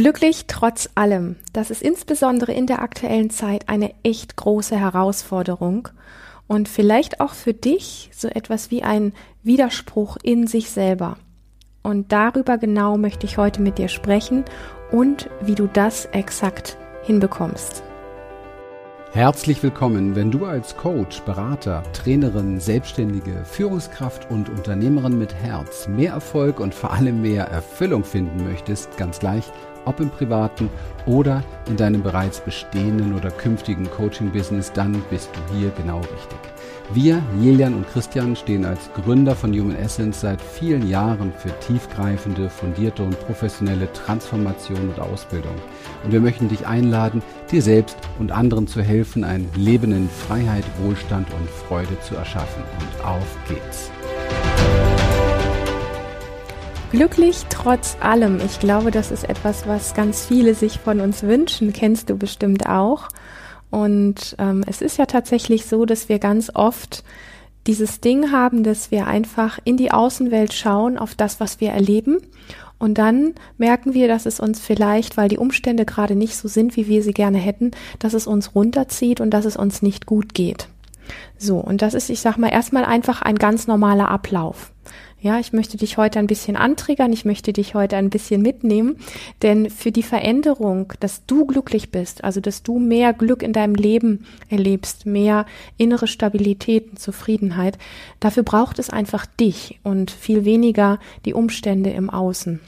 Glücklich trotz allem. Das ist insbesondere in der aktuellen Zeit eine echt große Herausforderung und vielleicht auch für dich so etwas wie ein Widerspruch in sich selber. Und darüber genau möchte ich heute mit dir sprechen und wie du das exakt hinbekommst. Herzlich willkommen, wenn du als Coach, Berater, Trainerin, Selbstständige, Führungskraft und Unternehmerin mit Herz mehr Erfolg und vor allem mehr Erfüllung finden möchtest, ganz gleich, ob im privaten oder in deinem bereits bestehenden oder künftigen Coaching-Business, dann bist du hier genau richtig. Wir, Jelian und Christian, stehen als Gründer von Human Essence seit vielen Jahren für tiefgreifende, fundierte und professionelle Transformation und Ausbildung. Und wir möchten dich einladen, dir selbst und anderen zu helfen, ein Leben in Freiheit, Wohlstand und Freude zu erschaffen. Und auf geht's! Glücklich trotz allem. Ich glaube, das ist etwas, was ganz viele sich von uns wünschen. Kennst du bestimmt auch. Und ähm, es ist ja tatsächlich so, dass wir ganz oft dieses Ding haben, dass wir einfach in die Außenwelt schauen, auf das, was wir erleben. Und dann merken wir, dass es uns vielleicht, weil die Umstände gerade nicht so sind, wie wir sie gerne hätten, dass es uns runterzieht und dass es uns nicht gut geht. So, und das ist, ich sag mal, erstmal einfach ein ganz normaler Ablauf. Ja, ich möchte dich heute ein bisschen antriggern, ich möchte dich heute ein bisschen mitnehmen, denn für die Veränderung, dass du glücklich bist, also dass du mehr Glück in deinem Leben erlebst, mehr innere Stabilität und Zufriedenheit, dafür braucht es einfach dich und viel weniger die Umstände im Außen.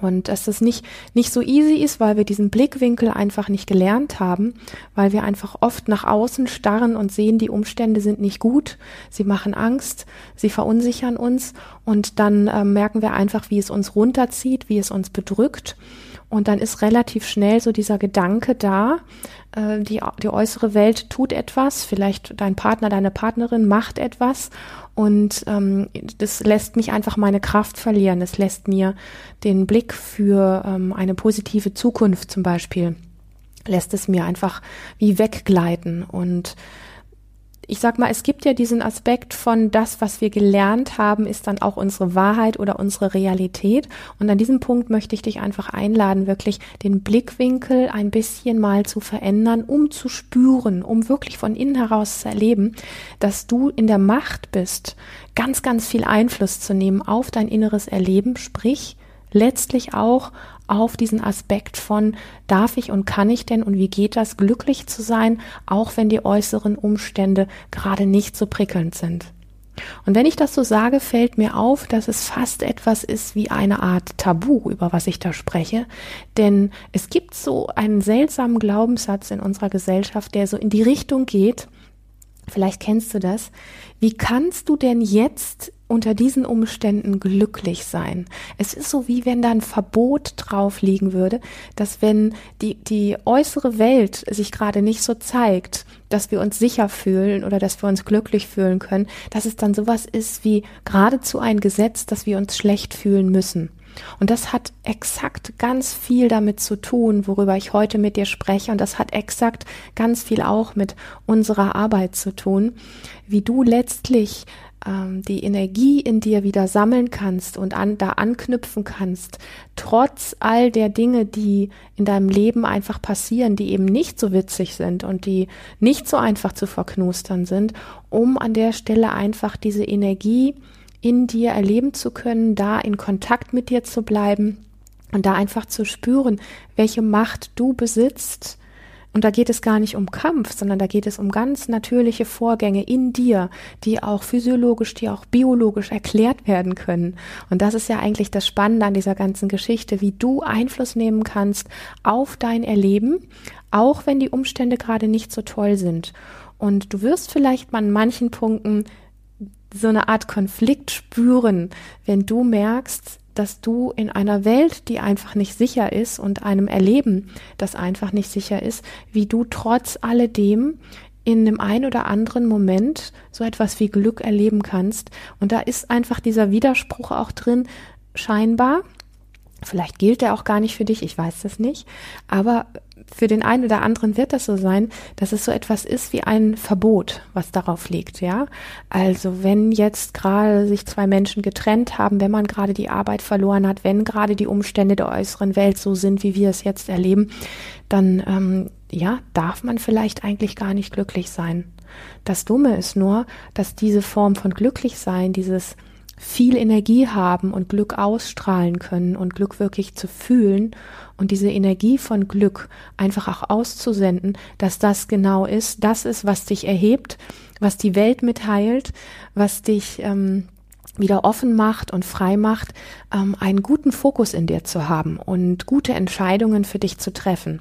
Und dass das nicht, nicht so easy ist, weil wir diesen Blickwinkel einfach nicht gelernt haben, weil wir einfach oft nach außen starren und sehen, die Umstände sind nicht gut, sie machen Angst, sie verunsichern uns und dann äh, merken wir einfach, wie es uns runterzieht, wie es uns bedrückt. Und dann ist relativ schnell so dieser Gedanke da, äh, die, die äußere Welt tut etwas, vielleicht dein Partner, deine Partnerin macht etwas und ähm, das lässt mich einfach meine Kraft verlieren. Das lässt mir den Blick für ähm, eine positive Zukunft zum Beispiel, lässt es mir einfach wie weggleiten und ich sag mal, es gibt ja diesen Aspekt von das, was wir gelernt haben, ist dann auch unsere Wahrheit oder unsere Realität. Und an diesem Punkt möchte ich dich einfach einladen, wirklich den Blickwinkel ein bisschen mal zu verändern, um zu spüren, um wirklich von innen heraus zu erleben, dass du in der Macht bist, ganz, ganz viel Einfluss zu nehmen auf dein inneres Erleben, sprich letztlich auch auf diesen Aspekt von darf ich und kann ich denn und wie geht das, glücklich zu sein, auch wenn die äußeren Umstände gerade nicht so prickelnd sind. Und wenn ich das so sage, fällt mir auf, dass es fast etwas ist wie eine Art Tabu, über was ich da spreche. Denn es gibt so einen seltsamen Glaubenssatz in unserer Gesellschaft, der so in die Richtung geht, vielleicht kennst du das, wie kannst du denn jetzt unter diesen Umständen glücklich sein. Es ist so wie wenn da ein Verbot drauf liegen würde, dass wenn die, die äußere Welt sich gerade nicht so zeigt, dass wir uns sicher fühlen oder dass wir uns glücklich fühlen können, dass es dann sowas ist wie geradezu ein Gesetz, dass wir uns schlecht fühlen müssen. Und das hat exakt ganz viel damit zu tun, worüber ich heute mit dir spreche. Und das hat exakt ganz viel auch mit unserer Arbeit zu tun, wie du letztlich ähm, die Energie in dir wieder sammeln kannst und an, da anknüpfen kannst, trotz all der Dinge, die in deinem Leben einfach passieren, die eben nicht so witzig sind und die nicht so einfach zu verknustern sind, um an der Stelle einfach diese Energie in dir erleben zu können, da in Kontakt mit dir zu bleiben und da einfach zu spüren, welche Macht du besitzt, und da geht es gar nicht um Kampf, sondern da geht es um ganz natürliche Vorgänge in dir, die auch physiologisch, die auch biologisch erklärt werden können. Und das ist ja eigentlich das Spannende an dieser ganzen Geschichte, wie du Einfluss nehmen kannst auf dein Erleben, auch wenn die Umstände gerade nicht so toll sind. Und du wirst vielleicht mal an manchen Punkten so eine Art Konflikt spüren, wenn du merkst, dass du in einer Welt, die einfach nicht sicher ist und einem Erleben, das einfach nicht sicher ist, wie du trotz alledem in dem ein oder anderen Moment so etwas wie Glück erleben kannst. Und da ist einfach dieser Widerspruch auch drin, scheinbar. Vielleicht gilt er auch gar nicht für dich, ich weiß das nicht. Aber für den einen oder anderen wird das so sein, dass es so etwas ist wie ein Verbot, was darauf liegt, ja. Also wenn jetzt gerade sich zwei Menschen getrennt haben, wenn man gerade die Arbeit verloren hat, wenn gerade die Umstände der äußeren Welt so sind, wie wir es jetzt erleben, dann ähm, ja, darf man vielleicht eigentlich gar nicht glücklich sein. Das Dumme ist nur, dass diese Form von glücklich sein, dieses viel Energie haben und Glück ausstrahlen können und Glück wirklich zu fühlen und diese Energie von Glück einfach auch auszusenden, dass das genau ist, das ist, was dich erhebt, was die Welt mitteilt, was dich ähm, wieder offen macht und frei macht, ähm, einen guten Fokus in dir zu haben und gute Entscheidungen für dich zu treffen.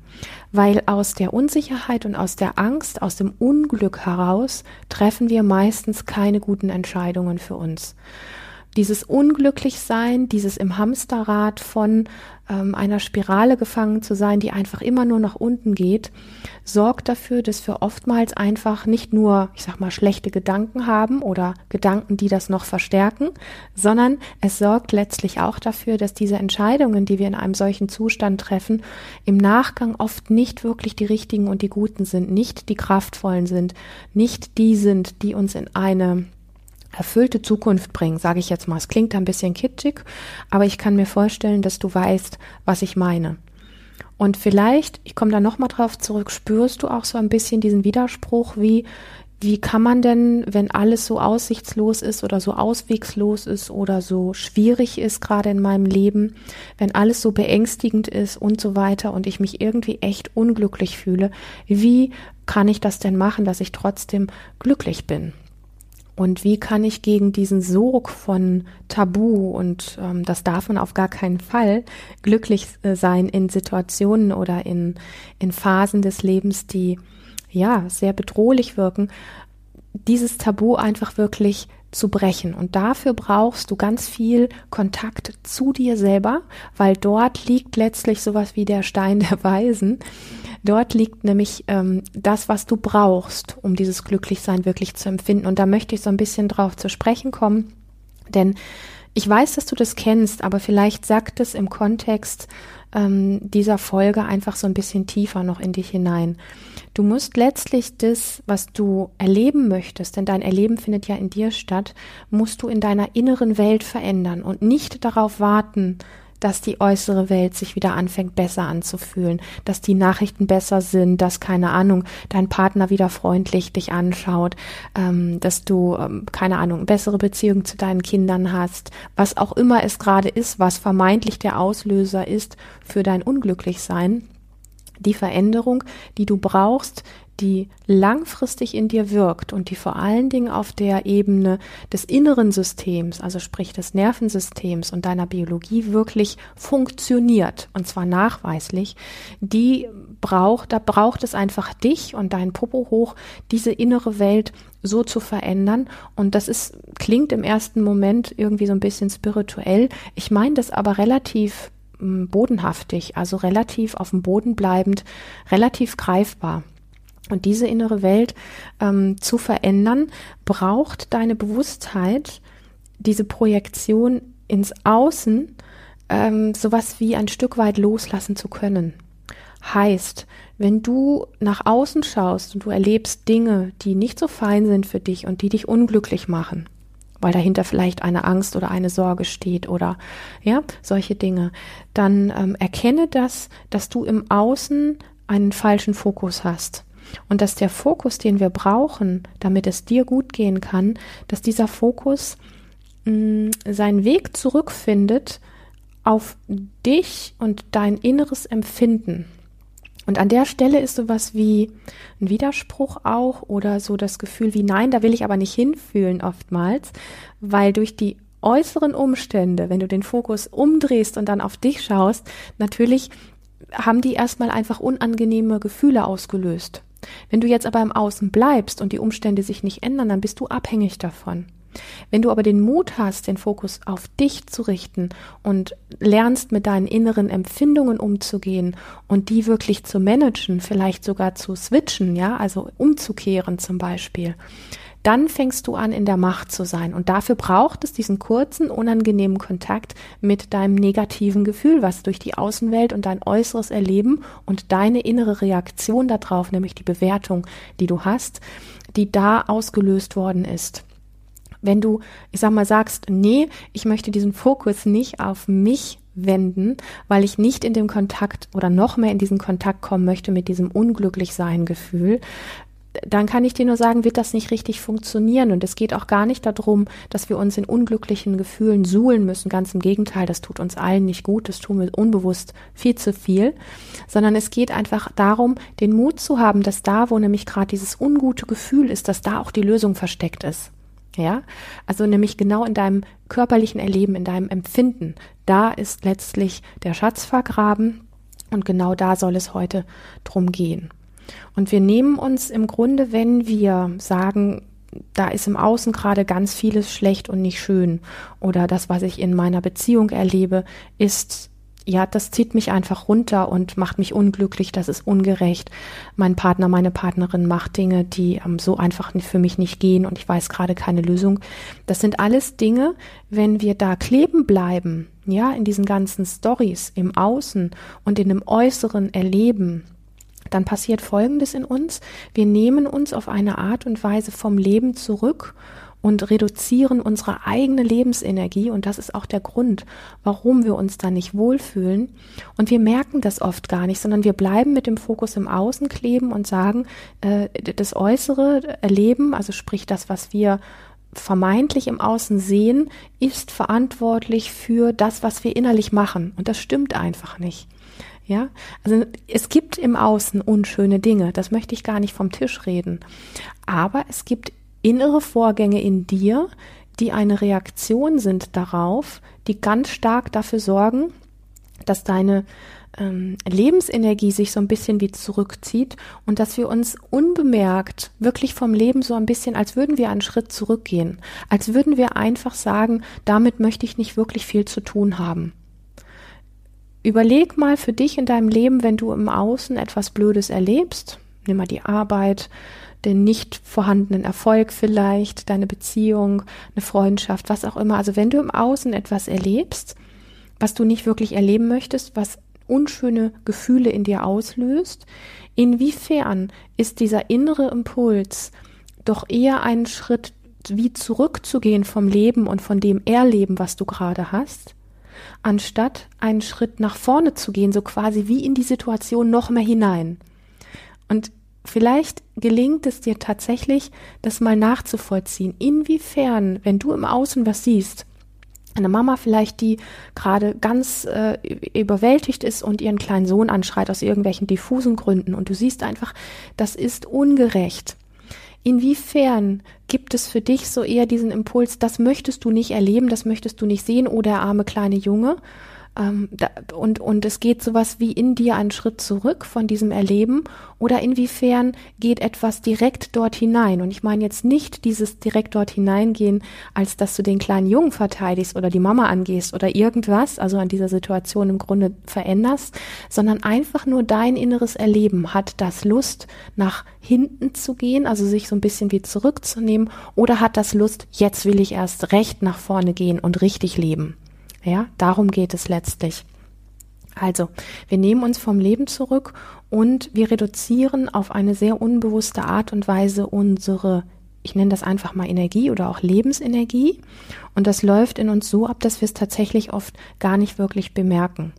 Weil aus der Unsicherheit und aus der Angst, aus dem Unglück heraus treffen wir meistens keine guten Entscheidungen für uns dieses Unglücklichsein, dieses im Hamsterrad von ähm, einer Spirale gefangen zu sein, die einfach immer nur nach unten geht, sorgt dafür, dass wir oftmals einfach nicht nur, ich sag mal, schlechte Gedanken haben oder Gedanken, die das noch verstärken, sondern es sorgt letztlich auch dafür, dass diese Entscheidungen, die wir in einem solchen Zustand treffen, im Nachgang oft nicht wirklich die richtigen und die guten sind, nicht die kraftvollen sind, nicht die sind, die uns in eine erfüllte Zukunft bringen, sage ich jetzt mal. Es klingt ein bisschen kitschig, aber ich kann mir vorstellen, dass du weißt, was ich meine. Und vielleicht, ich komme da nochmal drauf zurück, spürst du auch so ein bisschen diesen Widerspruch, wie, wie kann man denn, wenn alles so aussichtslos ist oder so auswegslos ist oder so schwierig ist gerade in meinem Leben, wenn alles so beängstigend ist und so weiter und ich mich irgendwie echt unglücklich fühle, wie kann ich das denn machen, dass ich trotzdem glücklich bin? Und wie kann ich gegen diesen Sog von Tabu und ähm, das darf man auf gar keinen Fall glücklich äh, sein in Situationen oder in, in Phasen des Lebens, die ja sehr bedrohlich wirken, dieses Tabu einfach wirklich zu brechen. Und dafür brauchst du ganz viel Kontakt zu dir selber, weil dort liegt letztlich sowas wie der Stein der Weisen. Dort liegt nämlich ähm, das, was du brauchst, um dieses Glücklichsein wirklich zu empfinden. Und da möchte ich so ein bisschen drauf zu sprechen kommen, denn ich weiß, dass du das kennst, aber vielleicht sagt es im Kontext ähm, dieser Folge einfach so ein bisschen tiefer noch in dich hinein. Du musst letztlich das, was du erleben möchtest, denn dein Erleben findet ja in dir statt, musst du in deiner inneren Welt verändern und nicht darauf warten, dass die äußere Welt sich wieder anfängt besser anzufühlen, dass die Nachrichten besser sind, dass keine Ahnung, dein Partner wieder freundlich dich anschaut, ähm, dass du ähm, keine Ahnung, bessere Beziehungen zu deinen Kindern hast, was auch immer es gerade ist, was vermeintlich der Auslöser ist für dein Unglücklichsein. Die Veränderung, die du brauchst, die langfristig in dir wirkt und die vor allen Dingen auf der Ebene des inneren Systems, also sprich des Nervensystems und deiner Biologie wirklich funktioniert und zwar nachweislich, die braucht, da braucht es einfach dich und dein Popo hoch, diese innere Welt so zu verändern. Und das ist, klingt im ersten Moment irgendwie so ein bisschen spirituell. Ich meine das aber relativ hm, bodenhaftig, also relativ auf dem Boden bleibend, relativ greifbar. Und diese innere Welt ähm, zu verändern, braucht deine Bewusstheit, diese Projektion ins Außen, ähm, sowas wie ein Stück weit loslassen zu können. Heißt, wenn du nach außen schaust und du erlebst Dinge, die nicht so fein sind für dich und die dich unglücklich machen, weil dahinter vielleicht eine Angst oder eine Sorge steht oder ja, solche Dinge, dann ähm, erkenne das, dass du im Außen einen falschen Fokus hast und dass der Fokus, den wir brauchen, damit es dir gut gehen kann, dass dieser Fokus mh, mm, seinen Weg zurückfindet auf dich und dein inneres Empfinden. Und an der Stelle ist sowas wie ein Widerspruch auch oder so das Gefühl wie nein, da will ich aber nicht hinfühlen oftmals, weil durch die äußeren Umstände, wenn du den Fokus umdrehst und dann auf dich schaust, natürlich haben die erstmal einfach unangenehme Gefühle ausgelöst. Wenn du jetzt aber im Außen bleibst und die Umstände sich nicht ändern, dann bist du abhängig davon. Wenn du aber den Mut hast, den Fokus auf dich zu richten und lernst mit deinen inneren Empfindungen umzugehen und die wirklich zu managen, vielleicht sogar zu switchen, ja, also umzukehren zum Beispiel, dann fängst du an, in der Macht zu sein. Und dafür braucht es diesen kurzen, unangenehmen Kontakt mit deinem negativen Gefühl, was durch die Außenwelt und dein äußeres Erleben und deine innere Reaktion darauf, nämlich die Bewertung, die du hast, die da ausgelöst worden ist. Wenn du, ich sag mal, sagst, nee, ich möchte diesen Fokus nicht auf mich wenden, weil ich nicht in dem Kontakt oder noch mehr in diesen Kontakt kommen möchte mit diesem Unglücklichsein-Gefühl, dann kann ich dir nur sagen, wird das nicht richtig funktionieren. Und es geht auch gar nicht darum, dass wir uns in unglücklichen Gefühlen suhlen müssen. Ganz im Gegenteil, das tut uns allen nicht gut, das tun wir unbewusst viel zu viel. Sondern es geht einfach darum, den Mut zu haben, dass da, wo nämlich gerade dieses ungute Gefühl ist, dass da auch die Lösung versteckt ist. Ja, also nämlich genau in deinem körperlichen Erleben, in deinem Empfinden. Da ist letztlich der Schatz vergraben und genau da soll es heute drum gehen. Und wir nehmen uns im Grunde, wenn wir sagen, da ist im Außen gerade ganz vieles schlecht und nicht schön oder das, was ich in meiner Beziehung erlebe, ist ja, das zieht mich einfach runter und macht mich unglücklich, das ist ungerecht. Mein Partner, meine Partnerin macht Dinge, die ähm, so einfach für mich nicht gehen und ich weiß gerade keine Lösung. Das sind alles Dinge, wenn wir da kleben bleiben, ja, in diesen ganzen Stories im Außen und in dem äußeren Erleben, dann passiert Folgendes in uns. Wir nehmen uns auf eine Art und Weise vom Leben zurück und reduzieren unsere eigene Lebensenergie. Und das ist auch der Grund, warum wir uns da nicht wohlfühlen. Und wir merken das oft gar nicht, sondern wir bleiben mit dem Fokus im Außen kleben und sagen, äh, das äußere Erleben, also sprich das, was wir vermeintlich im Außen sehen, ist verantwortlich für das, was wir innerlich machen. Und das stimmt einfach nicht. Ja, also es gibt im Außen unschöne Dinge, das möchte ich gar nicht vom Tisch reden. Aber es gibt innere Vorgänge in dir, die eine Reaktion sind darauf, die ganz stark dafür sorgen, dass deine ähm, Lebensenergie sich so ein bisschen wie zurückzieht und dass wir uns unbemerkt wirklich vom Leben so ein bisschen, als würden wir einen Schritt zurückgehen, als würden wir einfach sagen, damit möchte ich nicht wirklich viel zu tun haben. Überleg mal für dich in deinem Leben, wenn du im Außen etwas Blödes erlebst, nimm mal die Arbeit, den nicht vorhandenen Erfolg vielleicht, deine Beziehung, eine Freundschaft, was auch immer. Also wenn du im Außen etwas erlebst, was du nicht wirklich erleben möchtest, was unschöne Gefühle in dir auslöst, inwiefern ist dieser innere Impuls doch eher ein Schritt wie zurückzugehen vom Leben und von dem Erleben, was du gerade hast, anstatt einen Schritt nach vorne zu gehen, so quasi wie in die Situation noch mehr hinein. Und vielleicht gelingt es dir tatsächlich, das mal nachzuvollziehen. Inwiefern, wenn du im Außen was siehst, eine Mama vielleicht, die gerade ganz äh, überwältigt ist und ihren kleinen Sohn anschreit aus irgendwelchen diffusen Gründen und du siehst einfach, das ist ungerecht. Inwiefern gibt es für dich so eher diesen Impuls, das möchtest du nicht erleben, das möchtest du nicht sehen, oh der arme kleine Junge, ähm, da, und, und es geht sowas wie in dir einen Schritt zurück von diesem Erleben oder inwiefern geht etwas direkt dort hinein? Und ich meine jetzt nicht dieses direkt dort hineingehen, als dass du den kleinen Jungen verteidigst oder die Mama angehst oder irgendwas, also an dieser Situation im Grunde veränderst, sondern einfach nur dein inneres Erleben. Hat das Lust, nach hinten zu gehen, also sich so ein bisschen wie zurückzunehmen, oder hat das Lust, jetzt will ich erst recht nach vorne gehen und richtig leben? Ja, darum geht es letztlich. Also, wir nehmen uns vom Leben zurück und wir reduzieren auf eine sehr unbewusste Art und Weise unsere, ich nenne das einfach mal Energie oder auch Lebensenergie. Und das läuft in uns so ab, dass wir es tatsächlich oft gar nicht wirklich bemerken.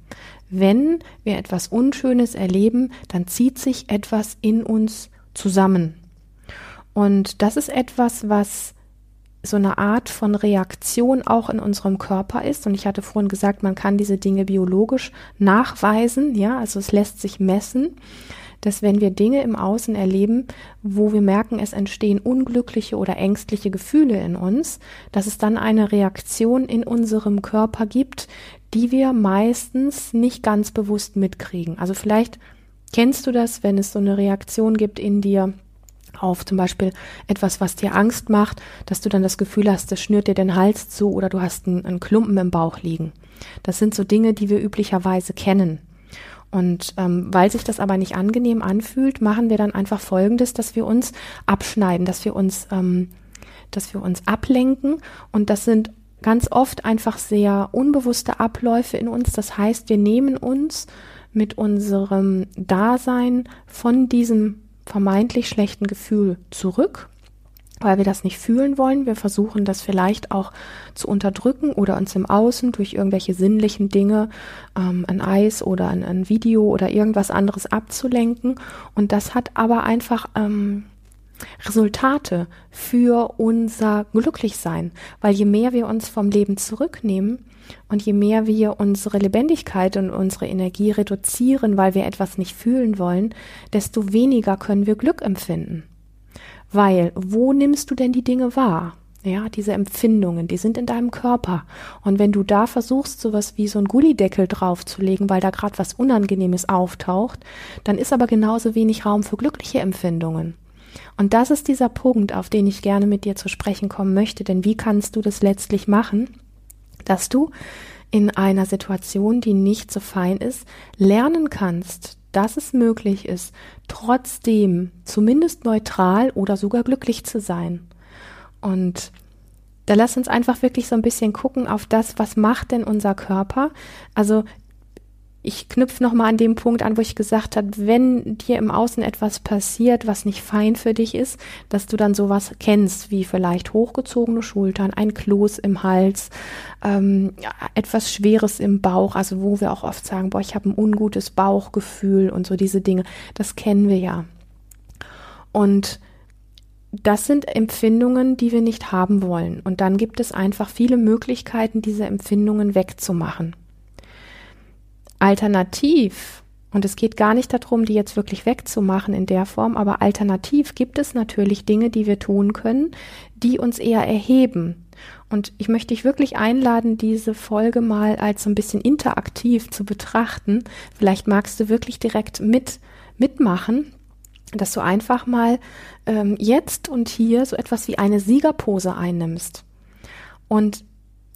Wenn wir etwas Unschönes erleben, dann zieht sich etwas in uns zusammen. Und das ist etwas, was so eine Art von Reaktion auch in unserem Körper ist. Und ich hatte vorhin gesagt, man kann diese Dinge biologisch nachweisen, ja, also es lässt sich messen, dass wenn wir Dinge im Außen erleben, wo wir merken, es entstehen unglückliche oder ängstliche Gefühle in uns, dass es dann eine Reaktion in unserem Körper gibt, die wir meistens nicht ganz bewusst mitkriegen. Also vielleicht kennst du das, wenn es so eine Reaktion gibt in dir, auf zum Beispiel etwas, was dir Angst macht, dass du dann das Gefühl hast, das schnürt dir den Hals zu oder du hast einen, einen Klumpen im Bauch liegen. Das sind so Dinge, die wir üblicherweise kennen. Und ähm, weil sich das aber nicht angenehm anfühlt, machen wir dann einfach Folgendes, dass wir uns abschneiden, dass wir uns ähm, dass wir uns ablenken und das sind ganz oft einfach sehr unbewusste Abläufe in uns. Das heißt, wir nehmen uns mit unserem Dasein von diesem vermeintlich schlechten Gefühl zurück, weil wir das nicht fühlen wollen. Wir versuchen das vielleicht auch zu unterdrücken oder uns im Außen durch irgendwelche sinnlichen Dinge, ähm, ein Eis oder ein, ein, Video oder irgendwas anderes abzulenken. Und das hat aber einfach ähm, Resultate für unser Glücklichsein, weil je mehr wir uns vom Leben zurücknehmen und je mehr wir unsere Lebendigkeit und unsere Energie reduzieren, weil wir etwas nicht fühlen wollen, desto weniger können wir Glück empfinden. Weil, wo nimmst du denn die Dinge wahr? Ja, diese Empfindungen, die sind in deinem Körper. Und wenn du da versuchst, sowas wie so ein Gullideckel draufzulegen, weil da gerade was Unangenehmes auftaucht, dann ist aber genauso wenig Raum für glückliche Empfindungen. Und das ist dieser Punkt, auf den ich gerne mit dir zu sprechen kommen möchte. Denn wie kannst du das letztlich machen, dass du in einer Situation, die nicht so fein ist, lernen kannst, dass es möglich ist, trotzdem zumindest neutral oder sogar glücklich zu sein. Und da lass uns einfach wirklich so ein bisschen gucken auf das, was macht denn unser Körper? Also ich knüpfe nochmal an dem Punkt an, wo ich gesagt habe, wenn dir im Außen etwas passiert, was nicht fein für dich ist, dass du dann sowas kennst, wie vielleicht hochgezogene Schultern, ein Kloß im Hals, ähm, etwas Schweres im Bauch, also wo wir auch oft sagen, boah, ich habe ein ungutes Bauchgefühl und so diese Dinge, das kennen wir ja. Und das sind Empfindungen, die wir nicht haben wollen. Und dann gibt es einfach viele Möglichkeiten, diese Empfindungen wegzumachen. Alternativ, und es geht gar nicht darum, die jetzt wirklich wegzumachen in der Form, aber alternativ gibt es natürlich Dinge, die wir tun können, die uns eher erheben. Und ich möchte dich wirklich einladen, diese Folge mal als so ein bisschen interaktiv zu betrachten. Vielleicht magst du wirklich direkt mit mitmachen, dass du einfach mal ähm, jetzt und hier so etwas wie eine Siegerpose einnimmst. Und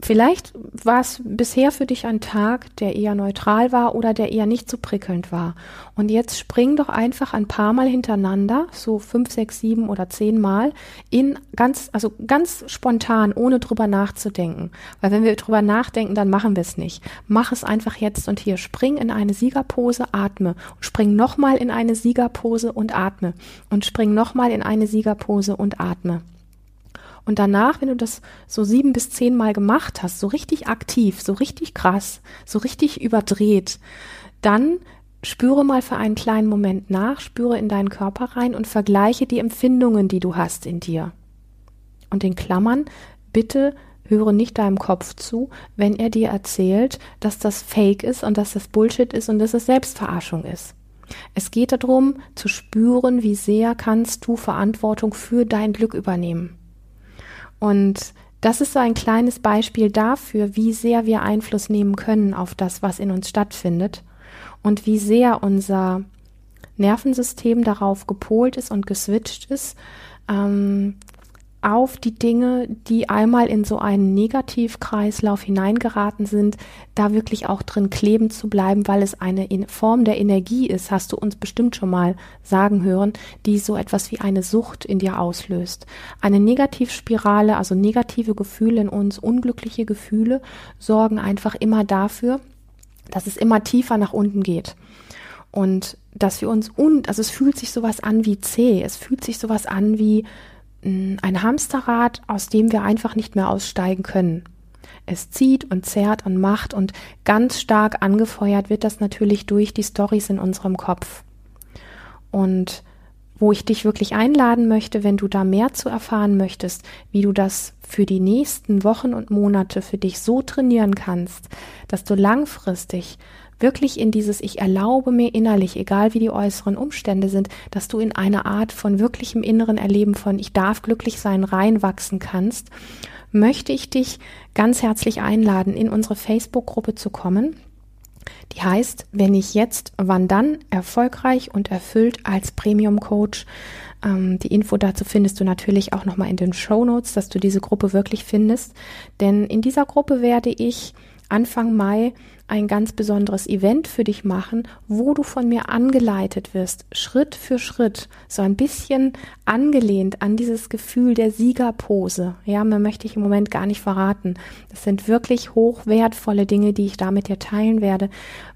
Vielleicht war es bisher für dich ein Tag, der eher neutral war oder der eher nicht so prickelnd war. Und jetzt spring doch einfach ein paar Mal hintereinander, so fünf, sechs, sieben oder zehn Mal, in ganz, also ganz spontan, ohne drüber nachzudenken. Weil wenn wir drüber nachdenken, dann machen wir es nicht. Mach es einfach jetzt und hier. Spring in eine Siegerpose, atme. Spring nochmal in eine Siegerpose und atme. Und spring nochmal in eine Siegerpose und atme. Und danach, wenn du das so sieben bis zehn Mal gemacht hast, so richtig aktiv, so richtig krass, so richtig überdreht, dann spüre mal für einen kleinen Moment nach, spüre in deinen Körper rein und vergleiche die Empfindungen, die du hast in dir. Und in Klammern, bitte höre nicht deinem Kopf zu, wenn er dir erzählt, dass das Fake ist und dass das Bullshit ist und dass es Selbstverarschung ist. Es geht darum, zu spüren, wie sehr kannst du Verantwortung für dein Glück übernehmen. Und das ist so ein kleines Beispiel dafür, wie sehr wir Einfluss nehmen können auf das, was in uns stattfindet und wie sehr unser Nervensystem darauf gepolt ist und geswitcht ist, ähm, auf die Dinge, die einmal in so einen Negativkreislauf hineingeraten sind, da wirklich auch drin kleben zu bleiben, weil es eine Form der Energie ist, hast du uns bestimmt schon mal sagen hören, die so etwas wie eine Sucht in dir auslöst. Eine Negativspirale, also negative Gefühle in uns, unglückliche Gefühle, sorgen einfach immer dafür, dass es immer tiefer nach unten geht. Und dass wir uns, und, also es fühlt sich sowas an wie zäh, es fühlt sich sowas an wie, ein Hamsterrad, aus dem wir einfach nicht mehr aussteigen können. Es zieht und zerrt und macht und ganz stark angefeuert wird das natürlich durch die Stories in unserem Kopf. Und wo ich dich wirklich einladen möchte, wenn du da mehr zu erfahren möchtest, wie du das für die nächsten Wochen und Monate für dich so trainieren kannst, dass du langfristig wirklich in dieses Ich erlaube mir innerlich, egal wie die äußeren Umstände sind, dass du in eine Art von wirklichem inneren Erleben von Ich darf glücklich sein reinwachsen kannst, möchte ich dich ganz herzlich einladen, in unsere Facebook-Gruppe zu kommen. Die heißt, wenn ich jetzt, wann dann erfolgreich und erfüllt als Premium Coach. Ähm, die Info dazu findest du natürlich auch nochmal in den Show Notes, dass du diese Gruppe wirklich findest. Denn in dieser Gruppe werde ich Anfang Mai ein ganz besonderes Event für dich machen, wo du von mir angeleitet wirst, Schritt für Schritt, so ein bisschen angelehnt an dieses Gefühl der Siegerpose. Ja, man möchte ich im Moment gar nicht verraten. Das sind wirklich hochwertvolle Dinge, die ich da mit dir teilen werde,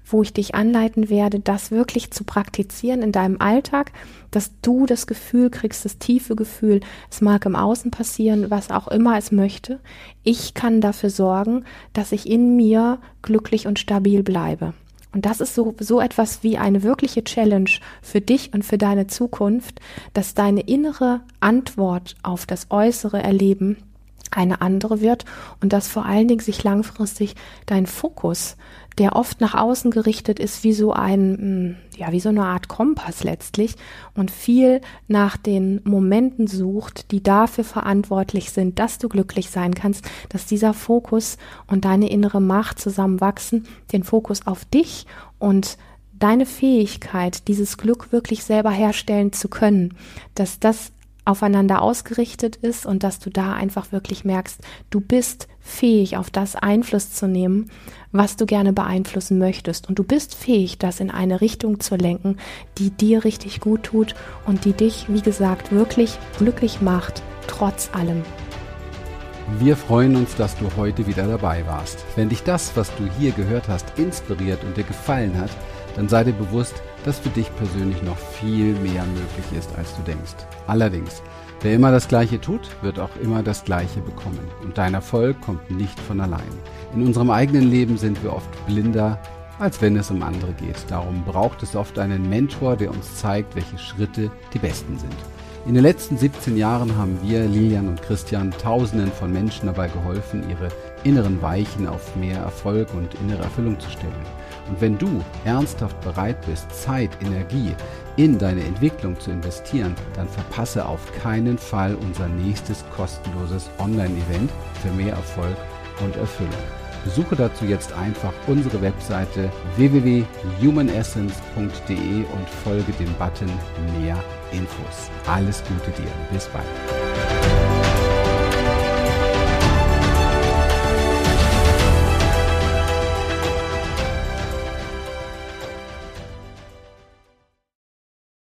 wo ich dich anleiten werde, das wirklich zu praktizieren in deinem Alltag, dass du das Gefühl kriegst, das tiefe Gefühl, es mag im Außen passieren, was auch immer es möchte. Ich kann dafür sorgen, dass ich in mir glücklich und stabil bleibe. Und das ist so, so etwas wie eine wirkliche Challenge für dich und für deine Zukunft, dass deine innere Antwort auf das äußere Erleben eine andere wird und dass vor allen Dingen sich langfristig dein Fokus der oft nach außen gerichtet ist, wie so ein, hm, ja, wie so eine Art Kompass letztlich und viel nach den Momenten sucht, die dafür verantwortlich sind, dass du glücklich sein kannst, dass dieser Fokus und deine innere Macht zusammenwachsen, den Fokus auf dich und deine Fähigkeit, dieses Glück wirklich selber herstellen zu können, dass das aufeinander ausgerichtet ist und dass du da einfach wirklich merkst, du bist fähig, auf das Einfluss zu nehmen, was du gerne beeinflussen möchtest. Und du bist fähig, das in eine Richtung zu lenken, die dir richtig gut tut und die dich, wie gesagt, wirklich glücklich macht, trotz allem. Wir freuen uns, dass du heute wieder dabei warst. Wenn dich das, was du hier gehört hast, inspiriert und dir gefallen hat, dann sei dir bewusst, dass für dich persönlich noch viel mehr möglich ist, als du denkst. Allerdings, wer immer das Gleiche tut, wird auch immer das Gleiche bekommen. Und dein Erfolg kommt nicht von allein. In unserem eigenen Leben sind wir oft blinder, als wenn es um andere geht. Darum braucht es oft einen Mentor, der uns zeigt, welche Schritte die besten sind. In den letzten 17 Jahren haben wir, Lilian und Christian, Tausenden von Menschen dabei geholfen, ihre inneren Weichen auf mehr Erfolg und innere Erfüllung zu stellen. Und wenn du ernsthaft bereit bist, Zeit, Energie in deine Entwicklung zu investieren, dann verpasse auf keinen Fall unser nächstes kostenloses Online-Event für mehr Erfolg und Erfüllung. Besuche dazu jetzt einfach unsere Webseite www.humanessence.de und folge dem Button Mehr Infos. Alles Gute dir. Bis bald.